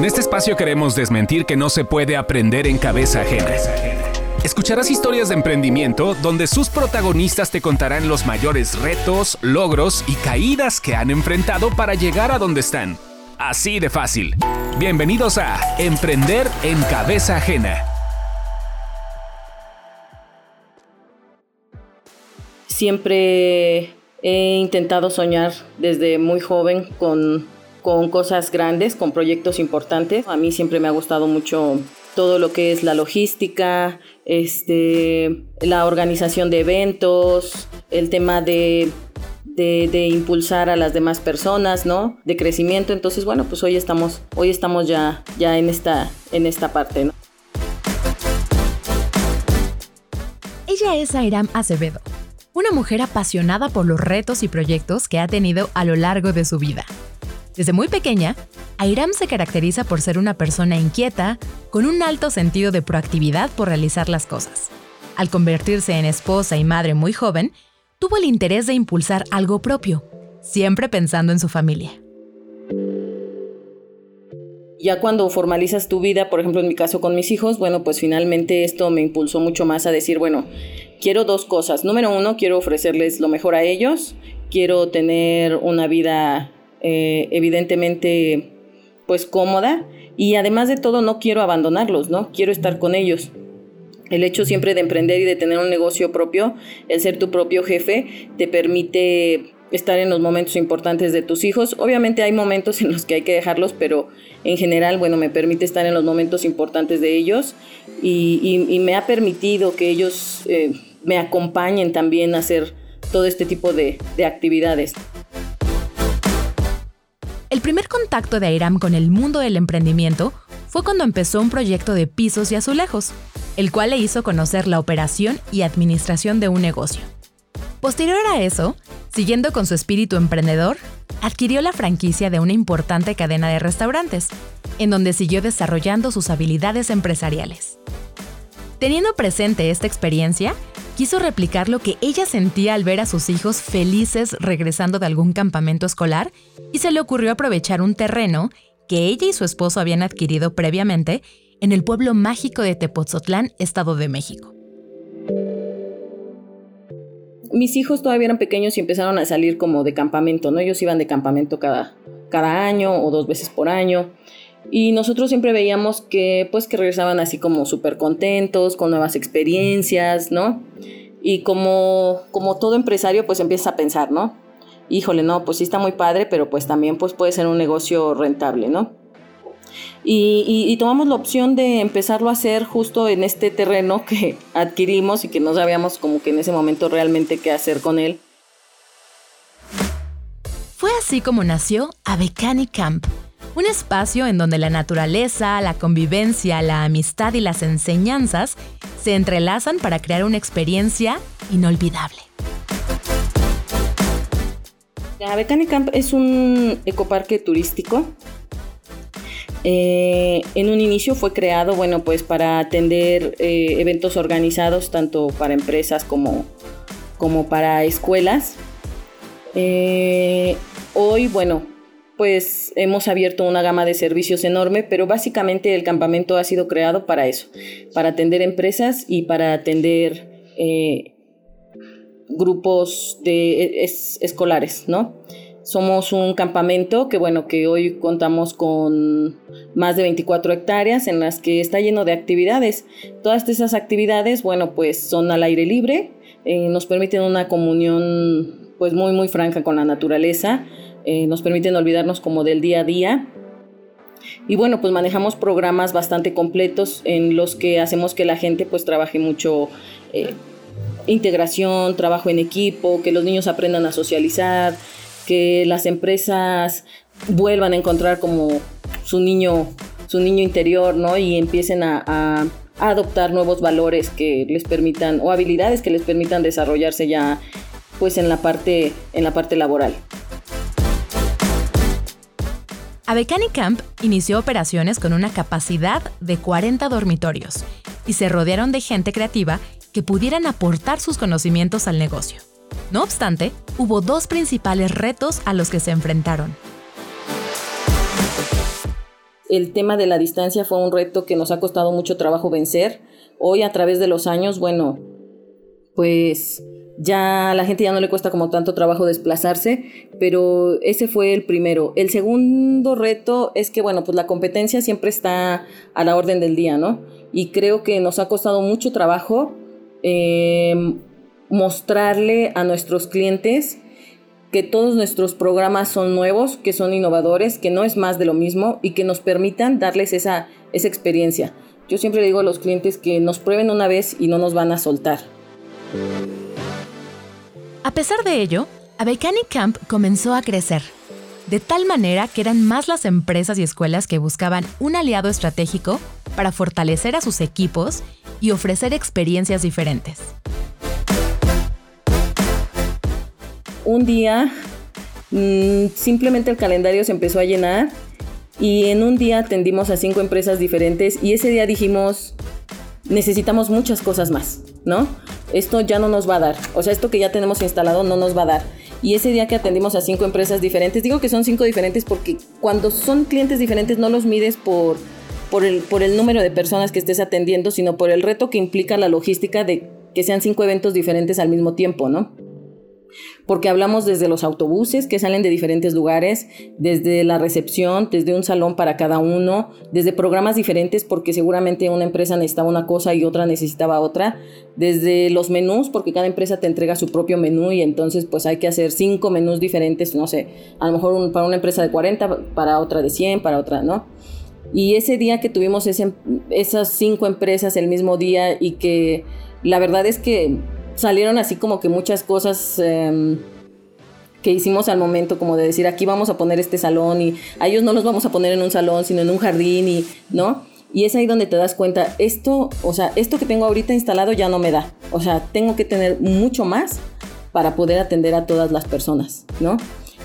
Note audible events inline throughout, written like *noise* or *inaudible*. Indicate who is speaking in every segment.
Speaker 1: En este espacio queremos desmentir que no se puede aprender en cabeza ajena. Escucharás historias de emprendimiento donde sus protagonistas te contarán los mayores retos, logros y caídas que han enfrentado para llegar a donde están. Así de fácil. Bienvenidos a Emprender en cabeza ajena.
Speaker 2: Siempre he intentado soñar desde muy joven con con cosas grandes, con proyectos importantes. A mí siempre me ha gustado mucho todo lo que es la logística, este, la organización de eventos, el tema de, de, impulsar a las demás personas, ¿no? De crecimiento. Entonces, bueno, pues hoy estamos, hoy estamos ya, ya en, esta, en esta parte.
Speaker 3: Ella es Airam Acevedo, una mujer apasionada por los retos y proyectos que ha tenido a lo largo de su vida. Desde muy pequeña, Airam se caracteriza por ser una persona inquieta, con un alto sentido de proactividad por realizar las cosas. Al convertirse en esposa y madre muy joven, tuvo el interés de impulsar algo propio, siempre pensando en su familia.
Speaker 2: Ya cuando formalizas tu vida, por ejemplo en mi caso con mis hijos, bueno, pues finalmente esto me impulsó mucho más a decir, bueno, quiero dos cosas. Número uno, quiero ofrecerles lo mejor a ellos, quiero tener una vida eh, evidentemente pues cómoda y además de todo no quiero abandonarlos, ¿no? Quiero estar con ellos. El hecho siempre de emprender y de tener un negocio propio, el ser tu propio jefe, te permite estar en los momentos importantes de tus hijos. Obviamente hay momentos en los que hay que dejarlos, pero en general, bueno, me permite estar en los momentos importantes de ellos y, me ha permitido que ellos eh, me acompañen también a hacer todo este tipo de actividades.
Speaker 3: El primer contacto de Airam con el mundo del emprendimiento fue cuando empezó un proyecto de pisos y azulejos, el cual le hizo conocer la operación y administración de un negocio. Posterior a eso, siguiendo con su espíritu emprendedor, adquirió la franquicia de una importante cadena de restaurantes, en donde siguió desarrollando sus habilidades empresariales. Teniendo presente esta experiencia, quiso replicar lo que ella sentía al ver a sus hijos felices regresando de algún campamento escolar y se le ocurrió aprovechar un terreno que ella y su esposo habían adquirido previamente en el pueblo mágico de Tepoztlán, Estado de México.
Speaker 2: Mis hijos todavía eran pequeños y empezaron a salir como de campamento, ¿no? Ellos iban de campamento cada, cada año o dos veces por año. Y nosotros siempre veíamos que pues que regresaban así como súper contentos, con nuevas experiencias, ¿no? Y como, como todo empresario pues empiezas a pensar, ¿no? Híjole, no, pues sí está muy padre, pero pues también pues puede ser un negocio rentable, ¿no? Y, y, tomamos la opción de empezarlo a hacer justo en este terreno que *laughs* adquirimos y que no sabíamos como que en ese momento realmente qué hacer con él.
Speaker 3: Fue así como nació Abecani Camp, un espacio en donde la naturaleza, la convivencia, la amistad y las enseñanzas se entrelazan para crear una experiencia inolvidable.
Speaker 2: La Bethany Camp es un ecoparque turístico. Eh, en un inicio fue creado, bueno, pues para atender eh, eventos organizados tanto para empresas como, como para escuelas. Eh, hoy, bueno, pues hemos abierto una gama de servicios enorme, pero básicamente el campamento ha sido creado para eso, para atender empresas y para atender eh, grupos de escolares, ¿no? Somos un campamento que, bueno, que hoy contamos con más de 24 hectáreas en las que está lleno de actividades. Todas esas actividades, bueno, pues son al aire libre, eh, nos permiten una comunión, pues muy, muy franca con la naturaleza, eh, nos permiten olvidarnos como del día a día. Y bueno, pues manejamos programas bastante completos en los que hacemos que la gente pues trabaje mucho eh, integración, trabajo en equipo, que los niños aprendan a socializar, que las empresas vuelvan a encontrar como su niño, su niño interior, ¿no? Y empiecen a, a adoptar nuevos valores que les permitan o habilidades que les permitan desarrollarse ya pues en la parte en la parte laboral.
Speaker 3: Abecani Camp inició operaciones con una capacidad de 40 dormitorios y se rodearon de gente creativa que pudieran aportar sus conocimientos al negocio. No obstante, hubo dos principales retos a los que se enfrentaron.
Speaker 2: el tema de la distancia fue un reto que nos ha costado mucho trabajo vencer. Hoy a través de los años, bueno, pues ya la gente ya no le cuesta como tanto trabajo desplazarse, pero ese fue el primero. El segundo reto es que, bueno, pues la competencia siempre está a la orden del día, ¿no? Y creo que nos ha costado mucho trabajo eh, mostrarle a nuestros clientes que todos nuestros programas son nuevos, que son innovadores, que no es más de lo mismo y que nos permitan darles esa, esa experiencia. Yo siempre digo a los clientes que nos prueben una vez y no nos van a soltar.
Speaker 3: A pesar de ello, Abekani Camp comenzó a crecer, de tal manera que eran más las empresas y escuelas que buscaban un aliado estratégico para fortalecer a sus equipos y ofrecer experiencias diferentes.
Speaker 2: Un día mm, simplemente el calendario se empezó a llenar y en un día atendimos a cinco empresas diferentes y ese día dijimos, necesitamos muchas cosas más, ¿no? esto ya no nos va a dar. O sea, esto que ya tenemos instalado no nos va a dar. Y ese día que atendimos a cinco empresas diferentes, digo que son cinco diferentes porque cuando son clientes diferentes no los mides por, por, el, por el número de personas que estés atendiendo, sino por el reto que implica la logística de que sean cinco eventos diferentes al mismo tiempo, ¿no? Porque hablamos desde los autobuses que salen de diferentes lugares, desde la recepción, desde un salón para cada uno, desde programas diferentes porque seguramente una empresa necesitaba una cosa y otra necesitaba otra, desde los menús porque cada empresa te entrega su propio menú y entonces pues hay que hacer cinco menús diferentes, no sé, a lo mejor para una empresa de 40, para otra de 100, para otra, ¿no? Y ese día que tuvimos esas cinco empresas el mismo día y que la verdad es que salieron así como que muchas cosas em, que hicimos al momento, como de decir, aquí vamos a poner este salón y a ellos no los vamos a poner en un salón, sino en un jardín y, ¿no? Y es ahí donde te das cuenta, esto, o sea, esto que tengo ahorita instalado ya no me da. O sea, tengo que tener mucho más para poder atender a todas las personas, ¿no?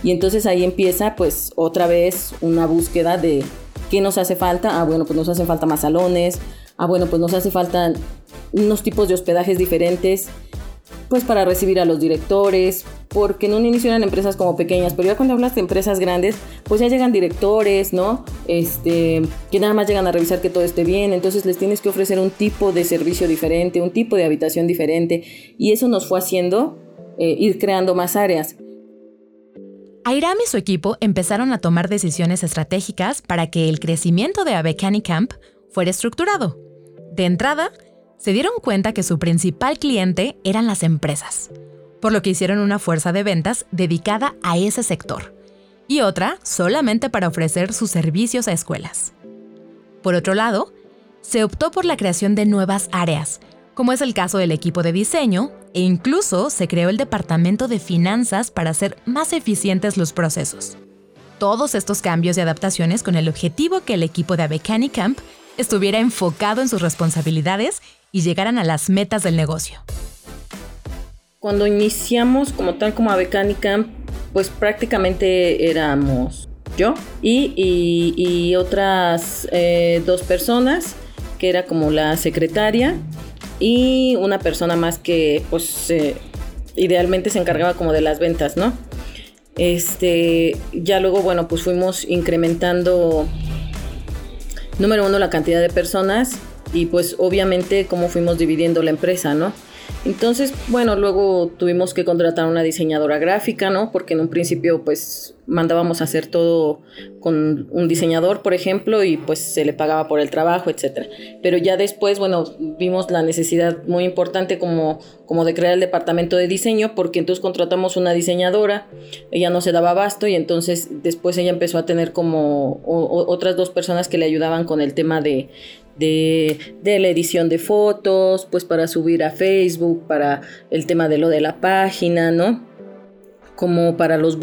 Speaker 2: Y entonces ahí empieza pues otra vez una búsqueda de qué nos hace falta. Ah, bueno, pues nos hacen falta más salones. Ah, bueno, pues nos hace falta unos tipos de hospedajes diferentes pues para recibir a los directores, porque en un inicio eran empresas como pequeñas, pero ya cuando hablas de empresas grandes, pues ya llegan directores, ¿no? Este, que nada más llegan a revisar que todo esté bien, entonces les tienes que ofrecer un tipo de servicio diferente, un tipo de habitación diferente, y eso nos fue haciendo eh, ir creando más áreas.
Speaker 3: Airam y su equipo empezaron a tomar decisiones estratégicas para que el crecimiento de Abekani Camp fuera estructurado. De entrada, se dieron cuenta que su principal cliente eran las empresas, por lo que hicieron una fuerza de ventas dedicada a ese sector y otra solamente para ofrecer sus servicios a escuelas. Por otro lado, se optó por la creación de nuevas áreas, como es el caso del equipo de diseño, e incluso se creó el departamento de finanzas para hacer más eficientes los procesos. Todos estos cambios y adaptaciones con el objetivo que el equipo de Abekani Camp estuviera enfocado en sus responsabilidades y llegaran a las metas del negocio.
Speaker 2: Cuando iniciamos como tal como Abecani Camp, pues prácticamente éramos yo y, otras eh, dos personas, que era como la secretaria y una persona más que pues eh, idealmente se encargaba como de las ventas, ¿no? Este, ya luego, bueno, pues fuimos incrementando, número uno, la cantidad de personas y pues obviamente cómo fuimos dividiendo la empresa, ¿no? Entonces, bueno, luego tuvimos que contratar una diseñadora gráfica, ¿no? Porque en un principio pues mandábamos a hacer todo con un diseñador, por ejemplo, y pues se le pagaba por el trabajo, etcétera. Pero ya después, bueno, vimos la necesidad muy importante como, como de crear el departamento de diseño, porque entonces contratamos una diseñadora, ella no se daba abasto y entonces después ella empezó a tener como otras dos personas que le ayudaban con el tema de, de, la edición de fotos, pues para subir a Facebook, para el tema de lo de la página, ¿no? Como para los...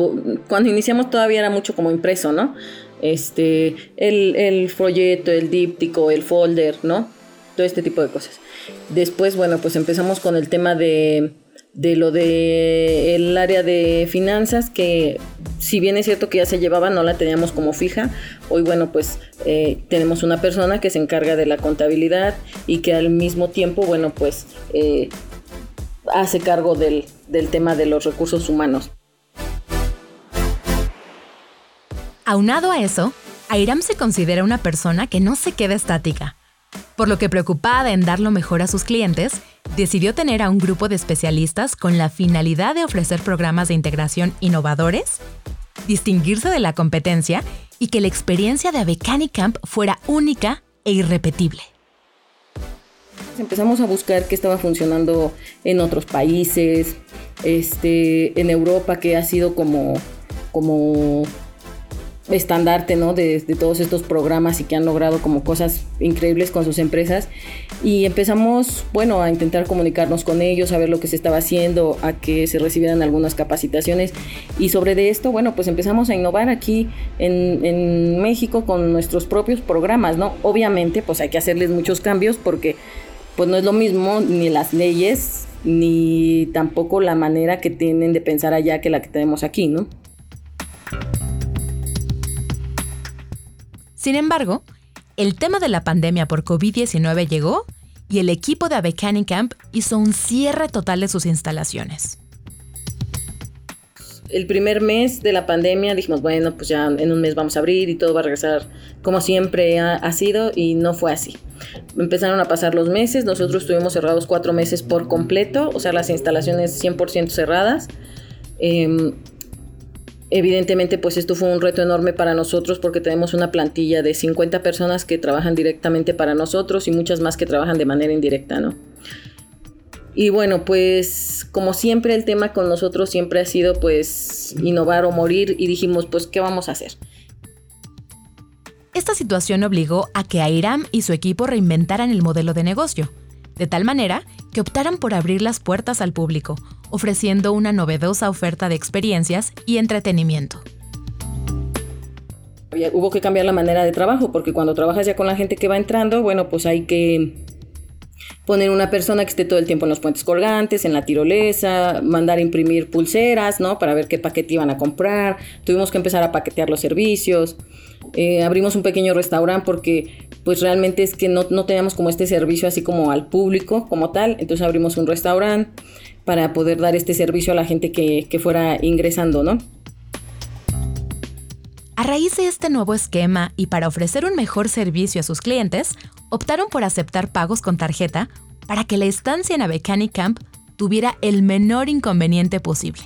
Speaker 2: Cuando iniciamos todavía era mucho como impreso, ¿no? Este, el, el folleto, el díptico, el folder, ¿no? Todo este tipo de cosas. Después, bueno, pues empezamos con el tema de de lo de el área de finanzas que si bien es cierto que ya se llevaba no la teníamos como fija hoy bueno pues eh, tenemos una persona que se encarga de la contabilidad y que al mismo tiempo bueno pues eh, hace cargo del, del tema de los recursos humanos.
Speaker 3: Aunado a eso Airam se considera una persona que no se queda estática, por lo que preocupada en dar lo mejor a sus clientes, decidió tener a un grupo de especialistas con la finalidad de ofrecer programas de integración innovadores, distinguirse de la competencia y que la experiencia de Avecani Camp fuera única e irrepetible.
Speaker 2: Empezamos a buscar qué estaba funcionando en otros países, este, en Europa, que ha sido como, como estandarte ¿no? De, todos estos programas y que han logrado como cosas increíbles con sus empresas. Y empezamos, bueno, a intentar comunicarnos con ellos, a ver lo que se estaba haciendo, a que se recibieran algunas capacitaciones. Y sobre de esto, bueno, pues empezamos a innovar aquí en, en México con nuestros propios programas, ¿no? Obviamente, pues hay que hacerles muchos cambios porque pues no es lo mismo ni las leyes ni tampoco la manera que tienen de pensar allá que la que tenemos aquí, ¿no?
Speaker 3: Sin embargo, el tema de la pandemia por COVID-19 llegó y el equipo de Abekani Camp hizo un cierre total de sus instalaciones.
Speaker 2: El primer mes de la pandemia dijimos, bueno, pues ya en un mes vamos a abrir y todo va a regresar como siempre ha, sido y no fue así. Empezaron a pasar los meses, nosotros estuvimos cerrados cuatro meses por completo, o sea, las instalaciones 100% cerradas. Em, Evidentemente, pues esto fue un reto enorme para nosotros porque tenemos una plantilla de 50 personas que trabajan directamente para nosotros y muchas más que trabajan de manera indirecta, ¿no? Y bueno, pues como siempre el tema con nosotros siempre ha sido pues innovar o morir y dijimos pues ¿qué vamos a hacer?
Speaker 3: Esta situación obligó a que Airam y su equipo reinventaran el modelo de negocio, de tal manera que optaran por abrir las puertas al público, ofreciendo una novedosa oferta de experiencias y entretenimiento.
Speaker 2: Hubo que cambiar la manera de trabajo, porque cuando trabajas ya con la gente que va entrando, bueno, pues hay que poner una persona que esté todo el tiempo en los puentes colgantes, en la tirolesa, mandar imprimir pulseras, ¿no? Para ver qué paquete iban a comprar. Tuvimos que empezar a paquetear los servicios. Eh, abrimos un pequeño restaurante porque pues realmente es que no, no teníamos como este servicio así como al público como tal. Entonces abrimos un restaurante para poder dar este servicio a la gente que, que fuera ingresando, ¿no?
Speaker 3: A raíz de este nuevo esquema y para ofrecer un mejor servicio a sus clientes, optaron por aceptar pagos con tarjeta para que la estancia en Avecani Camp tuviera el menor inconveniente posible.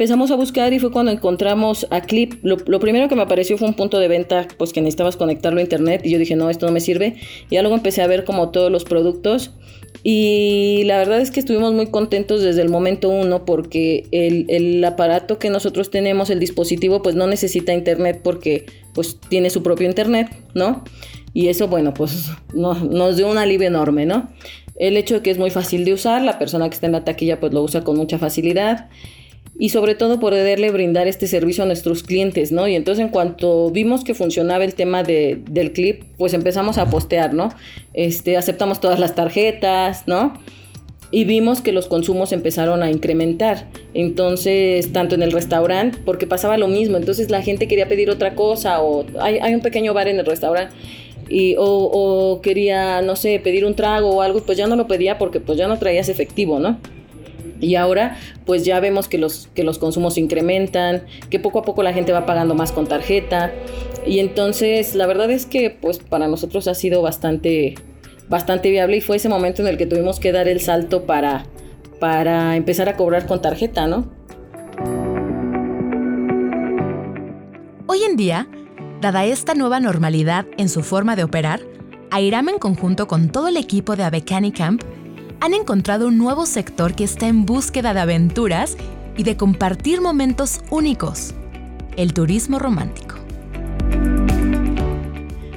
Speaker 2: Empezamos a buscar y fue cuando encontramos a Clip. Lo, primero que me apareció fue un punto de venta, pues que necesitabas conectarlo a internet y yo dije, no, esto no me sirve. Y ya luego empecé a ver como todos los productos y la verdad es que estuvimos muy contentos desde el momento uno porque el, el, aparato que nosotros tenemos, el dispositivo, pues no necesita internet porque pues tiene su propio internet, ¿no? Y eso, bueno, pues nos dio un alivio enorme, ¿no? El hecho de que es muy fácil de usar, la persona que está en la taquilla pues lo usa con mucha facilidad y sobre todo poderle brindar este servicio a nuestros clientes, ¿no? Y entonces en cuanto vimos que funcionaba el tema de, del clip, pues empezamos a postear, ¿no? Este, aceptamos todas las tarjetas, ¿no? Y vimos que los consumos empezaron a incrementar. Entonces, tanto en el restaurante, porque pasaba lo mismo, entonces la gente quería pedir otra cosa o hay, hay un pequeño bar en el restaurante. Y, o, quería, no sé, pedir un trago o algo, pues ya no lo pedía porque pues ya no traías efectivo, ¿no? Y ahora pues ya vemos que los, que los consumos incrementan, que poco a poco la gente va pagando más con tarjeta. Y entonces la verdad es que pues para nosotros ha sido bastante, bastante viable y fue ese momento en el que tuvimos que dar el salto para, para empezar a cobrar con tarjeta, ¿no?
Speaker 3: Hoy en día, dada esta nueva normalidad en su forma de operar, Airam en conjunto con todo el equipo de Avecani Camp han encontrado un nuevo sector que está en búsqueda de aventuras y de compartir momentos únicos, el turismo romántico.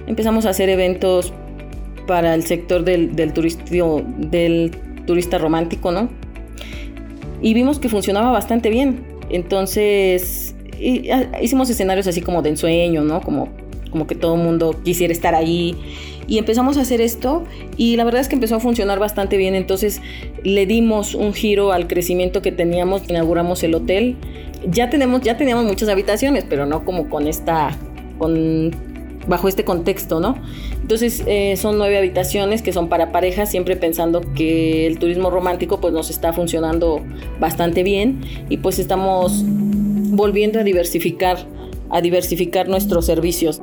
Speaker 2: Empezamos a hacer eventos para el sector del, del, del turista romántico, ¿no? Y vimos que funcionaba bastante bien. Entonces ah, hicimos escenarios así como de ensueño, ¿no? Como, como que todo el mundo quisiera estar ahí y empezamos a hacer esto y la verdad es que empezó a funcionar bastante bien. Entonces le dimos un giro al crecimiento que teníamos, inauguramos el hotel. Ya tenemos, ya teníamos muchas habitaciones, pero no como con esta, con bajo este contexto, ¿no? Entonces eh, son nueve habitaciones que son para parejas, siempre pensando que el turismo romántico pues nos está funcionando bastante bien y pues estamos volviendo a diversificar a diversificar nuestros servicios.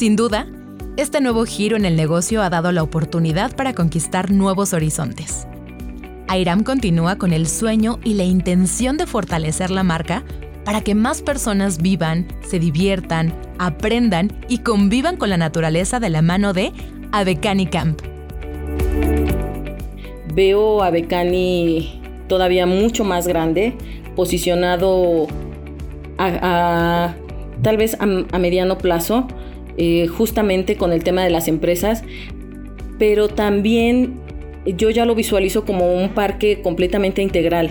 Speaker 3: Sin duda, este nuevo giro en el negocio ha dado la oportunidad para conquistar nuevos horizontes. Airam continúa con el sueño y la intención de fortalecer la marca para que más personas vivan, se diviertan, aprendan y convivan con la naturaleza de la mano de Avecani Camp.
Speaker 2: Veo a Becani todavía mucho más grande, posicionado a, tal vez a, mediano plazo, eh, justamente con el tema de las empresas, pero también yo ya lo visualizo como un parque completamente integral.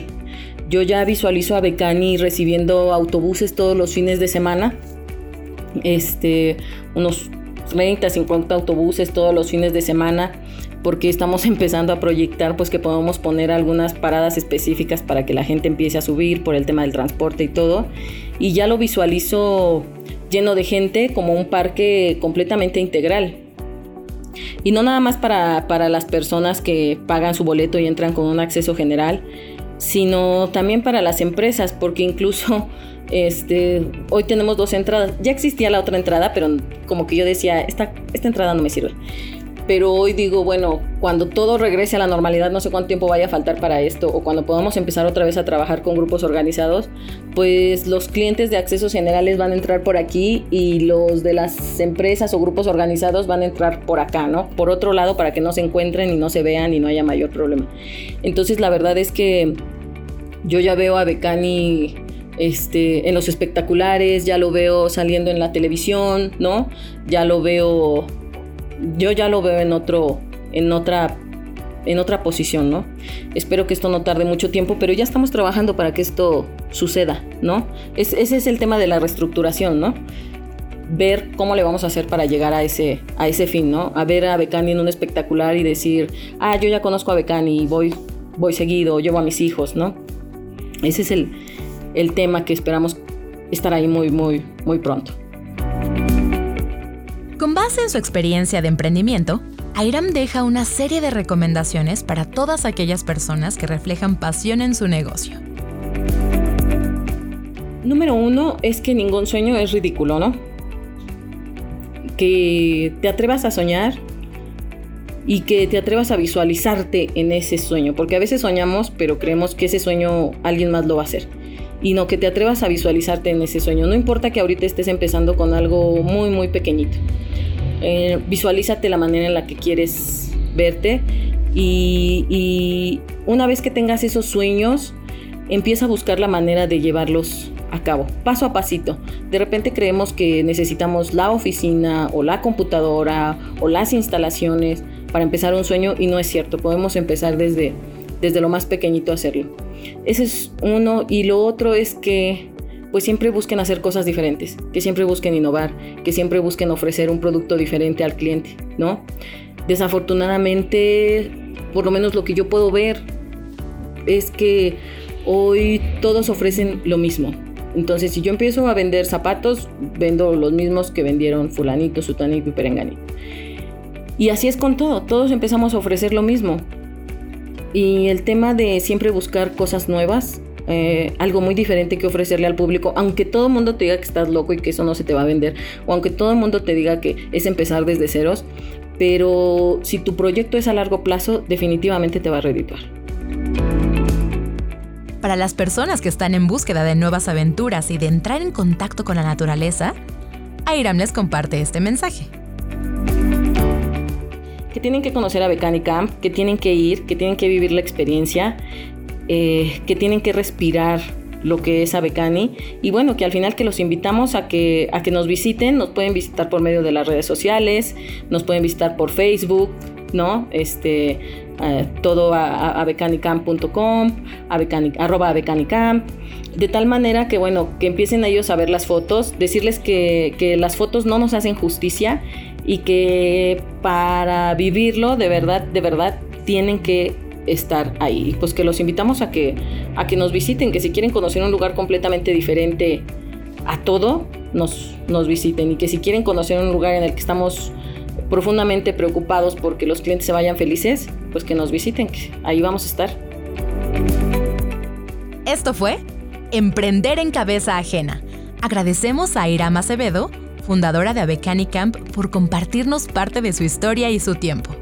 Speaker 2: Yo ya visualizo a Becani recibiendo autobuses todos los fines de semana, este, unos 30, 50 autobuses todos los fines de semana, porque estamos *laughs* empezando a proyectar pues que podemos poner algunas paradas específicas para que la gente empiece a subir por el tema del transporte y todo. Y ya lo visualizo lleno de gente como un parque completamente integral. Y no nada más para, para las personas que pagan su boleto y entran con un acceso general, sino también para las empresas, porque incluso *laughs* este, hoy tenemos dos entradas. Ya existía la otra entrada, pero como que yo decía, esta, esta entrada no me sirve pero hoy digo, bueno, cuando todo regrese a la normalidad, no sé cuánto tiempo vaya a faltar para esto, o cuando podamos empezar otra vez a trabajar con grupos organizados, pues los clientes de accesos generales van a entrar por aquí y los de las empresas o grupos organizados van a entrar por acá, ¿no? Por otro lado, para que no se encuentren y no se vean y no haya mayor problema. Entonces, la verdad es que yo ya veo a Becani este, en los espectaculares, ya lo veo saliendo en la televisión, ¿no? Ya lo veo yo ya lo veo en otro, en otra, en otra posición, ¿no? Espero que esto no tarde mucho tiempo, pero ya estamos trabajando para que esto suceda, ¿no? ese es el tema de la reestructuración, ¿no? ver cómo le vamos a hacer para llegar a ese, a ese fin, ¿no? A ver a Becani en un espectacular y decir, ah, yo ya conozco a Becani voy, voy seguido, llevo a mis hijos, ¿no? Ese es el, el tema que esperamos estar ahí muy, muy, muy pronto.
Speaker 3: Base en su experiencia de emprendimiento, Airam deja una serie de recomendaciones para todas aquellas personas que reflejan pasión en su negocio.
Speaker 2: Número uno es que ningún sueño es ridículo, ¿no? Que te atrevas a soñar y que te atrevas a visualizarte en ese sueño, porque a veces soñamos, pero creemos que ese sueño alguien más lo va a hacer. Y no que te atrevas a visualizarte en ese sueño. No importa que ahorita estés empezando con algo muy, muy pequeñito. Eh, visualízate la manera en la que quieres verte y, una vez que tengas esos sueños, empieza a buscar la manera de llevarlos a cabo, paso a pasito. De repente creemos que necesitamos la oficina o la computadora o las instalaciones para empezar un sueño y no es cierto, podemos empezar desde, desde lo más pequeñito a hacerlo. Ese es uno y lo otro es que pues siempre busquen hacer cosas diferentes, que siempre busquen innovar, que siempre busquen ofrecer un producto diferente al cliente, ¿no? Desafortunadamente, por lo menos lo que yo puedo ver es que hoy todos ofrecen lo mismo. Entonces, si yo empiezo a vender zapatos, vendo los mismos que vendieron fulanito, sutanito y perenganito. Y así es con todo, todos empezamos a ofrecer lo mismo. Y el tema de siempre buscar cosas nuevas eh, algo muy diferente que ofrecerle al público, aunque todo el mundo te diga que estás loco y que eso no se te va a vender, o aunque todo el mundo te diga que es empezar desde ceros, pero si tu proyecto es a largo plazo, definitivamente te va a redituar.
Speaker 3: Para las personas que están en búsqueda de nuevas aventuras y de entrar en contacto con la naturaleza, Airam les comparte este mensaje.
Speaker 2: Que tienen que conocer a Becani Camp, que tienen que ir, que tienen que vivir la experiencia, eh, que tienen que respirar lo que es Abecani y bueno, que al final que los invitamos a que, a que nos visiten, nos pueden visitar por medio de las redes sociales, nos pueden visitar por Facebook, ¿no? Este, eh, todo a, a abecanicamp.com, arroba abecanicamp, de tal manera que bueno, que empiecen ellos a ver las fotos, decirles que, que las fotos no nos hacen justicia y que para vivirlo de verdad, de verdad, tienen que estar ahí. Pues que los invitamos a que, a que nos visiten, que si quieren conocer un lugar completamente diferente a todo, nos, nos visiten y que si quieren conocer un lugar en el que estamos profundamente preocupados porque los clientes se vayan felices, pues que nos visiten, que ahí vamos a estar.
Speaker 3: Esto fue Emprender en cabeza ajena. Agradecemos a Irama Acevedo, fundadora de Abecani Camp, por compartirnos parte de su historia y su tiempo.